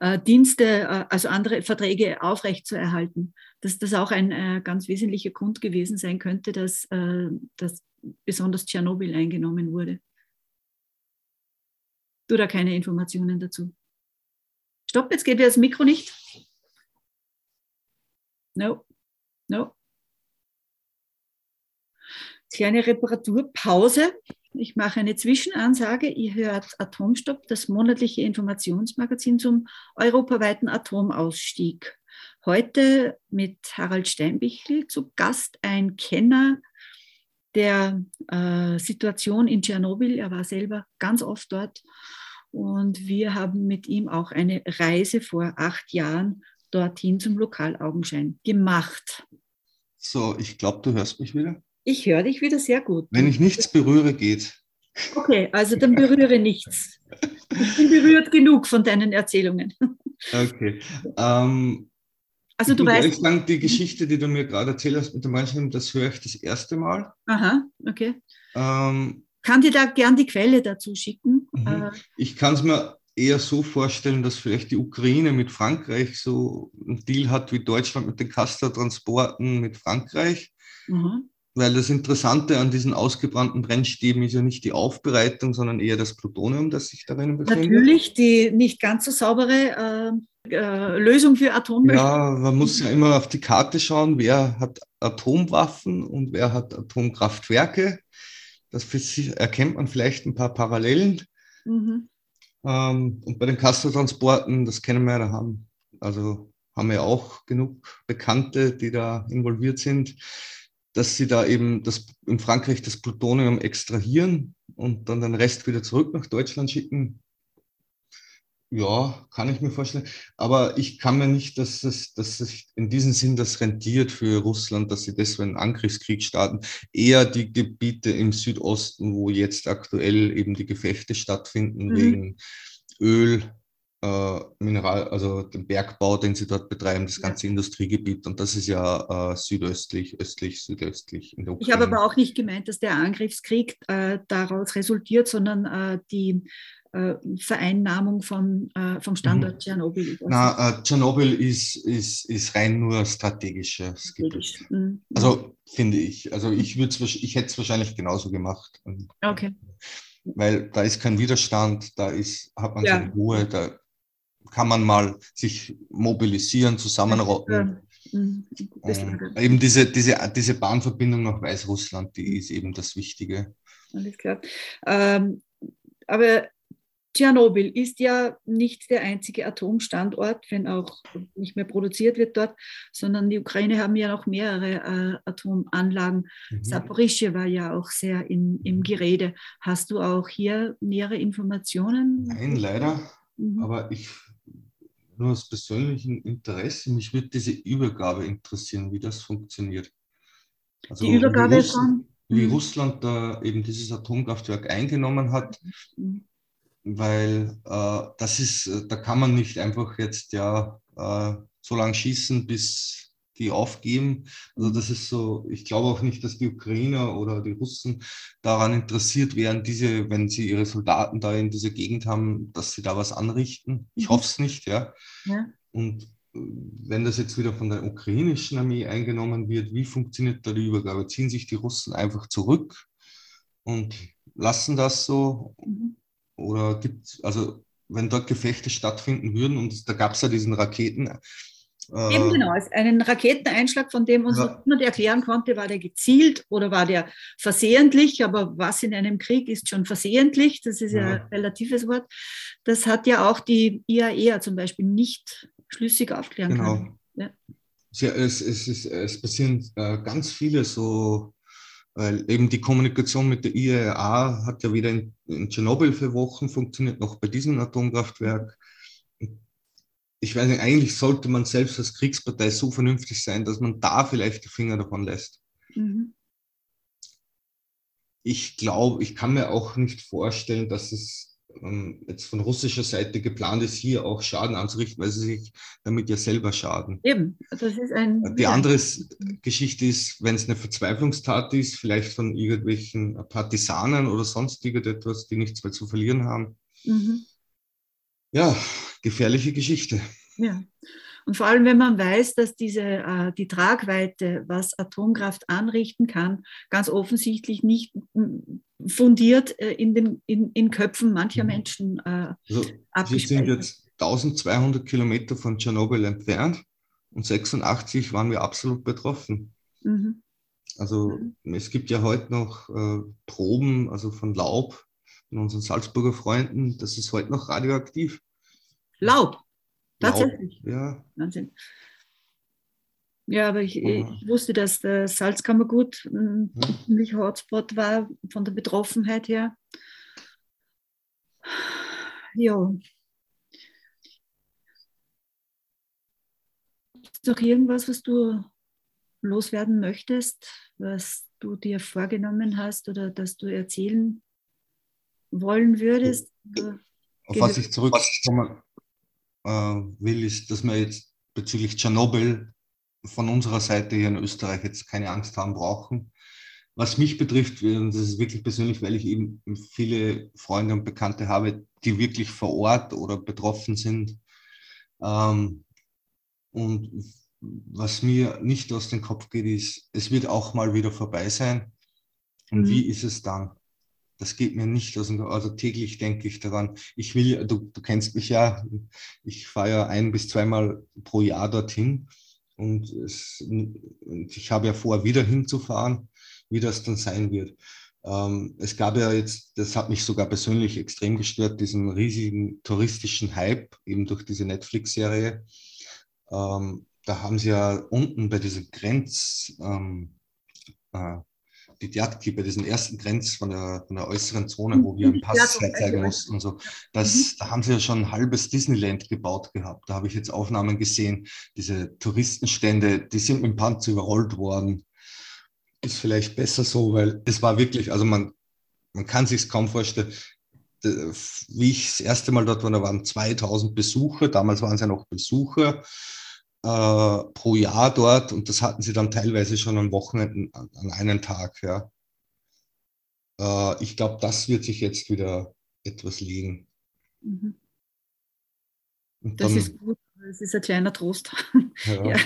äh, Dienste, äh, also andere Verträge aufrechtzuerhalten, dass das auch ein äh, ganz wesentlicher Grund gewesen sein könnte, dass, äh, dass besonders Tschernobyl eingenommen wurde. Du da keine Informationen dazu. Stopp, jetzt geht wieder das Mikro nicht. No, no kleine Reparaturpause. Ich mache eine Zwischenansage. Ihr hört Atomstopp, das monatliche Informationsmagazin zum europaweiten Atomausstieg. Heute mit Harald Steinbichel zu Gast ein Kenner der äh, Situation in Tschernobyl. Er war selber ganz oft dort. Und wir haben mit ihm auch eine Reise vor acht Jahren dorthin zum Lokalaugenschein gemacht. So, ich glaube, du hörst mich wieder. Ich höre dich wieder sehr gut. Wenn ich nichts berühre, geht. Okay, also dann berühre nichts. Ich bin berührt genug von deinen Erzählungen. Okay. Ähm, also du weißt. Sagen, die Geschichte, die du mir gerade erzählt hast mit dem Manchen, das höre ich das erste Mal. Aha, okay. Ähm, kann dir da gern die Quelle dazu schicken? Mhm. Äh, ich kann es mir eher so vorstellen, dass vielleicht die Ukraine mit Frankreich so einen Deal hat wie Deutschland mit den Castor-Transporten mit Frankreich. Mhm. Weil das Interessante an diesen ausgebrannten Brennstäben ist ja nicht die Aufbereitung, sondern eher das Plutonium, das sich darin befindet. Natürlich, die nicht ganz so saubere äh, äh, Lösung für Atommüll. Ja, man muss ja immer auf die Karte schauen, wer hat Atomwaffen und wer hat Atomkraftwerke. Das erkennt man vielleicht ein paar Parallelen. Mhm. Ähm, und bei den Castor-Transporten, das kennen wir ja, da haben, also haben wir auch genug Bekannte, die da involviert sind, dass sie da eben das, in Frankreich das Plutonium extrahieren und dann den Rest wieder zurück nach Deutschland schicken. Ja, kann ich mir vorstellen. Aber ich kann mir nicht, dass es, dass es in diesem Sinn das rentiert für Russland, dass sie deswegen einen Angriffskrieg starten. Eher die Gebiete im Südosten, wo jetzt aktuell eben die Gefechte stattfinden mhm. wegen Öl, äh, Mineral, also den Bergbau, den sie dort betreiben, das ganze ja. Industriegebiet. Und das ist ja äh, südöstlich, östlich, südöstlich in der Ukraine. Ich habe aber auch nicht gemeint, dass der Angriffskrieg äh, daraus resultiert, sondern äh, die äh, Vereinnahmung von, äh, vom Standort mhm. Tschernobyl. Na, äh, Tschernobyl ist, ist, ist rein nur strategisches Strategisch. Gebiet. Mhm. Also finde ich. Also ich, ich hätte es wahrscheinlich genauso gemacht. Okay. Weil da ist kein Widerstand, da ist, hat man ja. seine Ruhe, da kann man mal sich mobilisieren, zusammenrotten. Mhm. eben diese, diese, diese Bahnverbindung nach Weißrussland, die ist eben das Wichtige. Alles klar. Ähm, aber Tschernobyl ist ja nicht der einzige Atomstandort, wenn auch nicht mehr produziert wird dort, sondern die Ukraine haben ja noch mehrere äh, Atomanlagen. Mhm. Saporischje war ja auch sehr in, im Gerede. Hast du auch hier nähere Informationen? Nein, leider. Mhm. Aber ich nur aus persönlichem Interesse, mich würde diese Übergabe interessieren, wie das funktioniert. Also die Übergabe wie Russland, von? Wie mhm. Russland da eben dieses Atomkraftwerk eingenommen hat. Mhm weil äh, das ist, äh, da kann man nicht einfach jetzt ja äh, so lange schießen, bis die aufgeben. Also das ist so, ich glaube auch nicht, dass die Ukrainer oder die Russen daran interessiert wären, diese, wenn sie ihre Soldaten da in dieser Gegend haben, dass sie da was anrichten. Ich mhm. hoffe es nicht, ja. ja. Und äh, wenn das jetzt wieder von der ukrainischen Armee eingenommen wird, wie funktioniert da die Übergabe? Ziehen sich die Russen einfach zurück und lassen das so? Mhm. Oder gibt also wenn dort Gefechte stattfinden würden und da gab es ja diesen Raketen. Äh, Eben genau, einen Raketeneinschlag, von dem uns ja. niemand erklären konnte, war der gezielt oder war der versehentlich, aber was in einem Krieg ist schon versehentlich, das ist ja, ja ein relatives Wort. Das hat ja auch die IAEA zum Beispiel nicht schlüssig aufklären genau. können. Ja. Ja, es, es, es, es passieren äh, ganz viele so weil eben die Kommunikation mit der IAEA hat ja weder in, in Tschernobyl für Wochen funktioniert, noch bei diesem Atomkraftwerk. Ich weiß nicht, eigentlich sollte man selbst als Kriegspartei so vernünftig sein, dass man da vielleicht die Finger davon lässt. Mhm. Ich glaube, ich kann mir auch nicht vorstellen, dass es ähm, jetzt von russischer Seite geplant ist, hier auch Schaden anzurichten, weil sie sich damit ja selber schaden. Eben, das ist ein. Die andere Geschichte ist, wenn es eine Verzweiflungstat ist, vielleicht von irgendwelchen Partisanen oder sonst irgendetwas, die nichts mehr zu verlieren haben. Mhm. Ja, gefährliche Geschichte. Ja. Und vor allem, wenn man weiß, dass diese, äh, die Tragweite, was Atomkraft anrichten kann, ganz offensichtlich nicht fundiert äh, in, den, in, in Köpfen mancher mhm. Menschen äh, also, Wir sind jetzt 1200 Kilometer von Tschernobyl entfernt und 86 waren wir absolut betroffen. Mhm. Also mhm. es gibt ja heute noch äh, Proben, also von Laub von unseren Salzburger Freunden, das ist heute noch radioaktiv. Laub? Tatsächlich? Laub, ja. Wahnsinn. Ja, aber ich, ich wusste, dass der Salzkammergut ein ja. ziemlich Hotspot war von der Betroffenheit her. Ja. Ist noch irgendwas, was du loswerden möchtest, was du dir vorgenommen hast oder das du erzählen wollen würdest? Auf was ich zurückkommen äh, will, ist, dass wir jetzt bezüglich Tschernobyl von unserer Seite hier in Österreich jetzt keine Angst haben brauchen. Was mich betrifft, und das ist wirklich persönlich, weil ich eben viele Freunde und Bekannte habe, die wirklich vor Ort oder betroffen sind. Ähm, und was mir nicht aus dem Kopf geht, ist, es wird auch mal wieder vorbei sein. Und mhm. wie ist es dann? Das geht mir nicht aus Kopf. Also täglich denke ich daran. Ich will, du, du kennst mich ja, ich fahre ja ein bis zweimal pro Jahr dorthin. Und, es, und ich habe ja vor, wieder hinzufahren, wie das dann sein wird. Ähm, es gab ja jetzt, das hat mich sogar persönlich extrem gestört, diesen riesigen touristischen Hype, eben durch diese Netflix-Serie. Ähm, da haben sie ja unten bei diesem Grenz, ähm, äh, die Diatki, bei diesem ersten Grenz von der, von der äußeren Zone, wo wir einen Pass zeigen mussten und so, das, mhm. da haben sie ja schon ein halbes Disneyland gebaut gehabt. Da habe ich jetzt Aufnahmen gesehen, diese Touristenstände, die sind mit dem Panzer überrollt worden. Ist vielleicht besser so, weil es war wirklich, also man, man kann sich kaum vorstellen, wie ich das erste Mal dort war, da waren 2000 Besucher, damals waren es ja noch Besucher äh, pro Jahr dort und das hatten sie dann teilweise schon am Wochenende an, an einem Tag. Ja. Äh, ich glaube, das wird sich jetzt wieder etwas legen. Mhm. Das dann, ist gut, das ist ein kleiner Trost.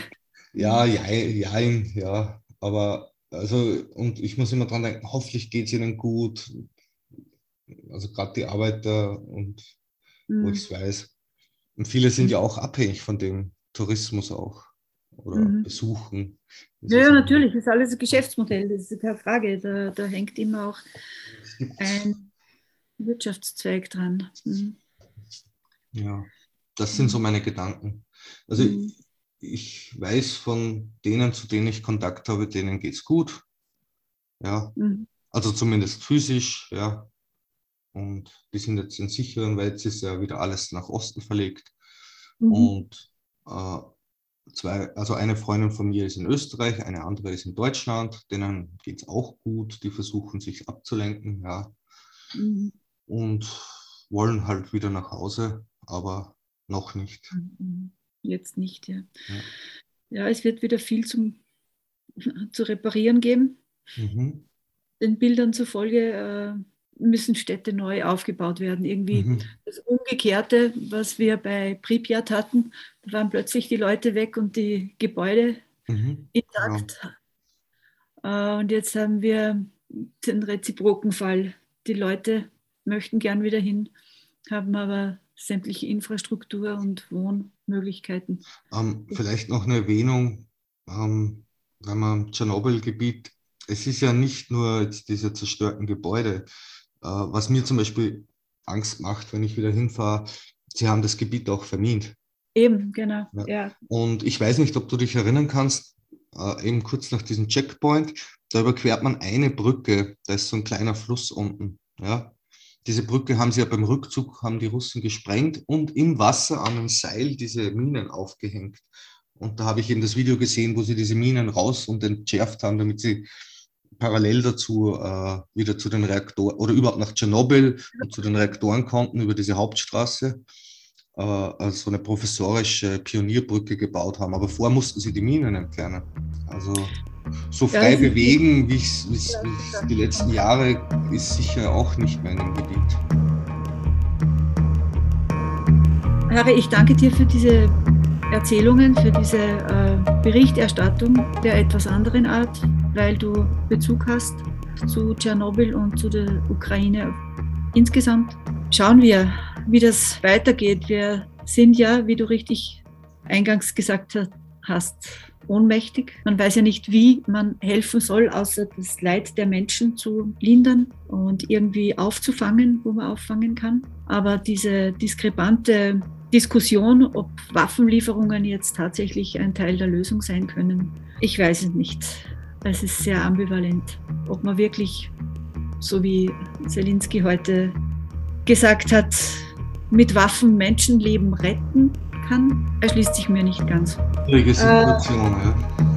Ja, ja, ja, ja, ja, aber also, und ich muss immer dran denken, hoffentlich geht es ihnen gut. Also gerade die Arbeiter und mhm. wo ich es weiß. Und viele sind ja auch abhängig von dem, Tourismus auch oder mhm. besuchen. Ja, ja, natürlich, das ist alles ein Geschäftsmodell, das ist keine Frage. Da, da hängt immer auch ein Wirtschaftszweig dran. Mhm. Ja, das sind so meine Gedanken. Also mhm. ich, ich, weiß von denen, zu denen ich Kontakt habe, denen geht es gut. Ja, mhm. also zumindest physisch, ja. Und die sind jetzt in sicheren, weil jetzt ist ja wieder alles nach Osten verlegt. Mhm. Und äh, zwei, also eine Freundin von mir ist in Österreich, eine andere ist in Deutschland, denen geht es auch gut, die versuchen sich abzulenken, ja. Mhm. Und wollen halt wieder nach Hause, aber noch nicht. Mhm. Jetzt nicht, ja. Ja, ja es wird wieder viel zum, zu reparieren geben. Mhm. Den Bildern zufolge äh, müssen Städte neu aufgebaut werden. Irgendwie mhm. das Umgekehrte, was wir bei Pripyat hatten, da waren plötzlich die Leute weg und die Gebäude mhm. intakt. Ja. Äh, und jetzt haben wir den reziproken Fall. Die Leute möchten gern wieder hin, haben aber sämtliche Infrastruktur und Wohnmöglichkeiten. Ähm, vielleicht noch eine Erwähnung, ähm, wenn man Tschernobyl-Gebiet, es ist ja nicht nur jetzt diese zerstörten Gebäude, was mir zum Beispiel Angst macht, wenn ich wieder hinfahre, sie haben das Gebiet auch vermint. Eben, genau. Ja. ja. Und ich weiß nicht, ob du dich erinnern kannst, äh, eben kurz nach diesem Checkpoint, da überquert man eine Brücke, da ist so ein kleiner Fluss unten. Ja. Diese Brücke haben sie ja beim Rückzug, haben die Russen gesprengt und im Wasser an einem Seil diese Minen aufgehängt. Und da habe ich eben das Video gesehen, wo sie diese Minen raus und entschärft haben, damit sie parallel dazu äh, wieder zu den Reaktoren oder überhaupt nach Tschernobyl und zu den Reaktoren konnten über diese Hauptstraße, äh, also eine professorische Pionierbrücke gebaut haben. Aber vorher mussten sie die Minen entfernen. Also so frei ja, bewegen, wie es die letzten Jahre, ist sicher auch nicht mehr in dem Gebiet. Harry, ich danke dir für diese Erzählungen, für diese äh, Berichterstattung der etwas anderen Art, weil du Bezug hast zu Tschernobyl und zu der Ukraine insgesamt. Schauen wir, wie das weitergeht. Wir sind ja, wie du richtig eingangs gesagt hast, ohnmächtig. Man weiß ja nicht, wie man helfen soll, außer das Leid der Menschen zu lindern und irgendwie aufzufangen, wo man auffangen kann. Aber diese diskrepante Diskussion, ob Waffenlieferungen jetzt tatsächlich ein Teil der Lösung sein können. Ich weiß es nicht. Es ist sehr ambivalent, ob man wirklich, so wie Zelensky heute gesagt hat, mit Waffen Menschenleben retten kann, erschließt sich mir nicht ganz. Situation, äh, ja.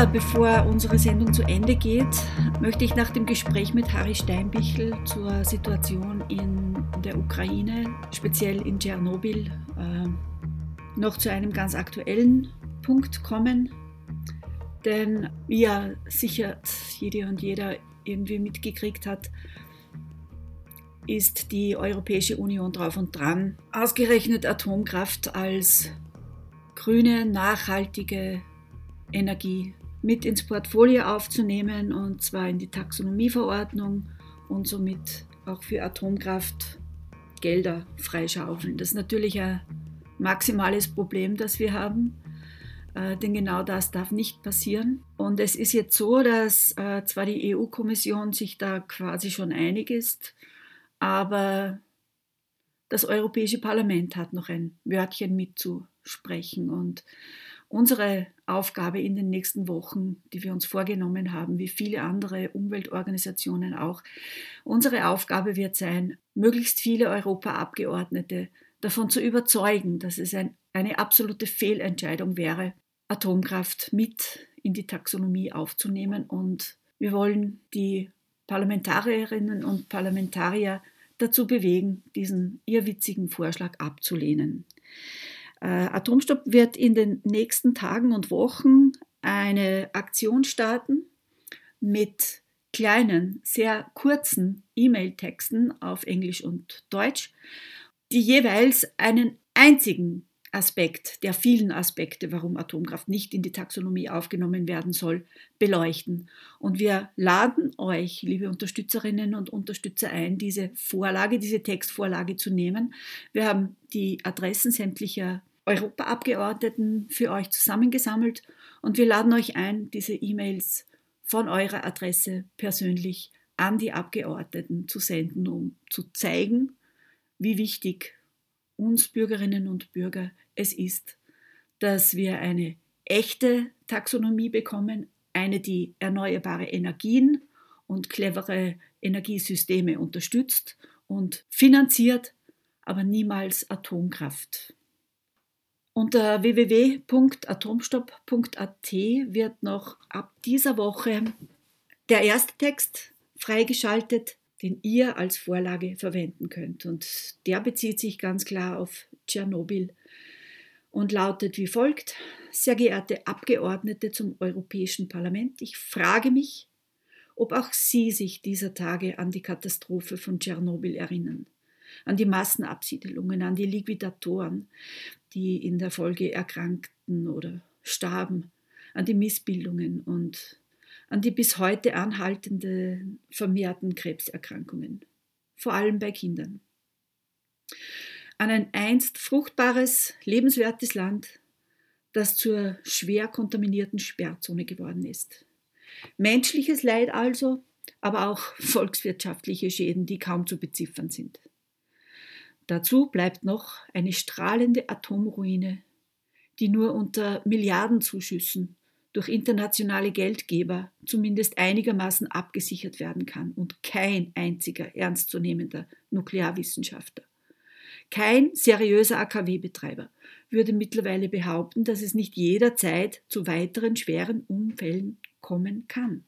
Ja, bevor unsere Sendung zu Ende geht, möchte ich nach dem Gespräch mit Harry Steinbichel zur Situation in der Ukraine, speziell in Tschernobyl, äh, noch zu einem ganz aktuellen Punkt kommen. Denn wie ja sicher jede und jeder irgendwie mitgekriegt hat, ist die Europäische Union drauf und dran, ausgerechnet Atomkraft als grüne, nachhaltige Energie mit ins Portfolio aufzunehmen und zwar in die Taxonomieverordnung und somit auch für Atomkraft Gelder freischaufeln. Das ist natürlich ein maximales Problem, das wir haben, äh, denn genau das darf nicht passieren. Und es ist jetzt so, dass äh, zwar die EU-Kommission sich da quasi schon einig ist, aber das Europäische Parlament hat noch ein Wörtchen mitzusprechen und unsere Aufgabe in den nächsten Wochen, die wir uns vorgenommen haben, wie viele andere Umweltorganisationen auch. Unsere Aufgabe wird sein, möglichst viele Europaabgeordnete davon zu überzeugen, dass es ein, eine absolute Fehlentscheidung wäre, Atomkraft mit in die Taxonomie aufzunehmen. Und wir wollen die Parlamentarierinnen und Parlamentarier dazu bewegen, diesen irrwitzigen Vorschlag abzulehnen. Äh, Atomstopp wird in den nächsten Tagen und Wochen eine Aktion starten mit kleinen, sehr kurzen E-Mail-Texten auf Englisch und Deutsch, die jeweils einen einzigen Aspekt der vielen Aspekte, warum Atomkraft nicht in die Taxonomie aufgenommen werden soll, beleuchten. Und wir laden euch, liebe Unterstützerinnen und Unterstützer, ein, diese Vorlage, diese Textvorlage zu nehmen. Wir haben die Adressen sämtlicher Europaabgeordneten für euch zusammengesammelt und wir laden euch ein, diese E-Mails von eurer Adresse persönlich an die Abgeordneten zu senden, um zu zeigen, wie wichtig uns Bürgerinnen und Bürger es ist, dass wir eine echte Taxonomie bekommen, eine, die erneuerbare Energien und clevere Energiesysteme unterstützt und finanziert, aber niemals Atomkraft. Unter www.atomstopp.at wird noch ab dieser Woche der erste Text freigeschaltet, den ihr als Vorlage verwenden könnt. Und der bezieht sich ganz klar auf Tschernobyl und lautet wie folgt. Sehr geehrte Abgeordnete zum Europäischen Parlament, ich frage mich, ob auch Sie sich dieser Tage an die Katastrophe von Tschernobyl erinnern an die Massenabsiedelungen, an die Liquidatoren, die in der Folge erkrankten oder starben, an die Missbildungen und an die bis heute anhaltende vermehrten Krebserkrankungen, vor allem bei Kindern. An ein einst fruchtbares, lebenswertes Land, das zur schwer kontaminierten Sperrzone geworden ist. Menschliches Leid also, aber auch volkswirtschaftliche Schäden, die kaum zu beziffern sind. Dazu bleibt noch eine strahlende Atomruine, die nur unter Milliardenzuschüssen durch internationale Geldgeber zumindest einigermaßen abgesichert werden kann und kein einziger ernstzunehmender Nuklearwissenschaftler. Kein seriöser AKW-Betreiber würde mittlerweile behaupten, dass es nicht jederzeit zu weiteren schweren Unfällen kommen kann.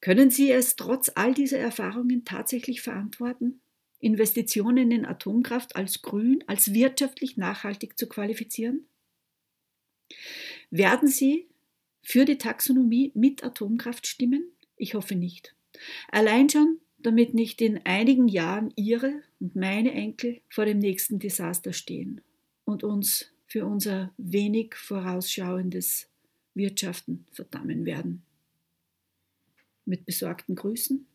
Können Sie es trotz all dieser Erfahrungen tatsächlich verantworten, Investitionen in Atomkraft als grün, als wirtschaftlich nachhaltig zu qualifizieren? Werden Sie für die Taxonomie mit Atomkraft stimmen? Ich hoffe nicht. Allein schon, damit nicht in einigen Jahren Ihre und meine Enkel vor dem nächsten Desaster stehen und uns für unser wenig vorausschauendes Wirtschaften verdammen werden. Mit besorgten Grüßen.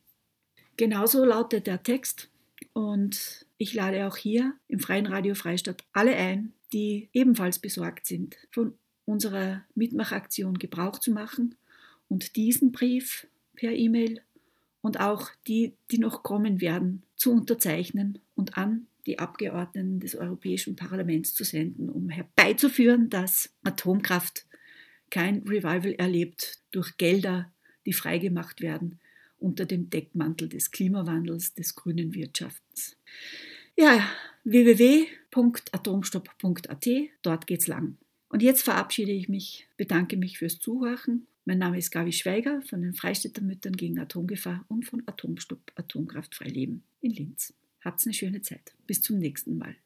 Genauso lautet der Text Und ich lade auch hier im Freien Radio Freistadt alle ein, die ebenfalls besorgt sind, von unserer Mitmachaktion Gebrauch zu machen und diesen Brief per E-Mail und auch die, die noch kommen werden, zu unterzeichnen und an die Abgeordneten des Europäischen Parlaments zu senden, um herbeizuführen, dass Atomkraft kein Revival erlebt durch Gelder, die freigemacht werden unter dem Deckmantel des Klimawandels, des grünen Wirtschaftens. Ja, www.atomstopp.at, dort geht's lang. Und jetzt verabschiede ich mich, bedanke mich fürs Zuhören. Mein Name ist Gavi Schweiger von den Freistädter Müttern gegen Atomgefahr und von Atomstopp Atomkraftfrei Leben in Linz. Habt's eine schöne Zeit. Bis zum nächsten Mal.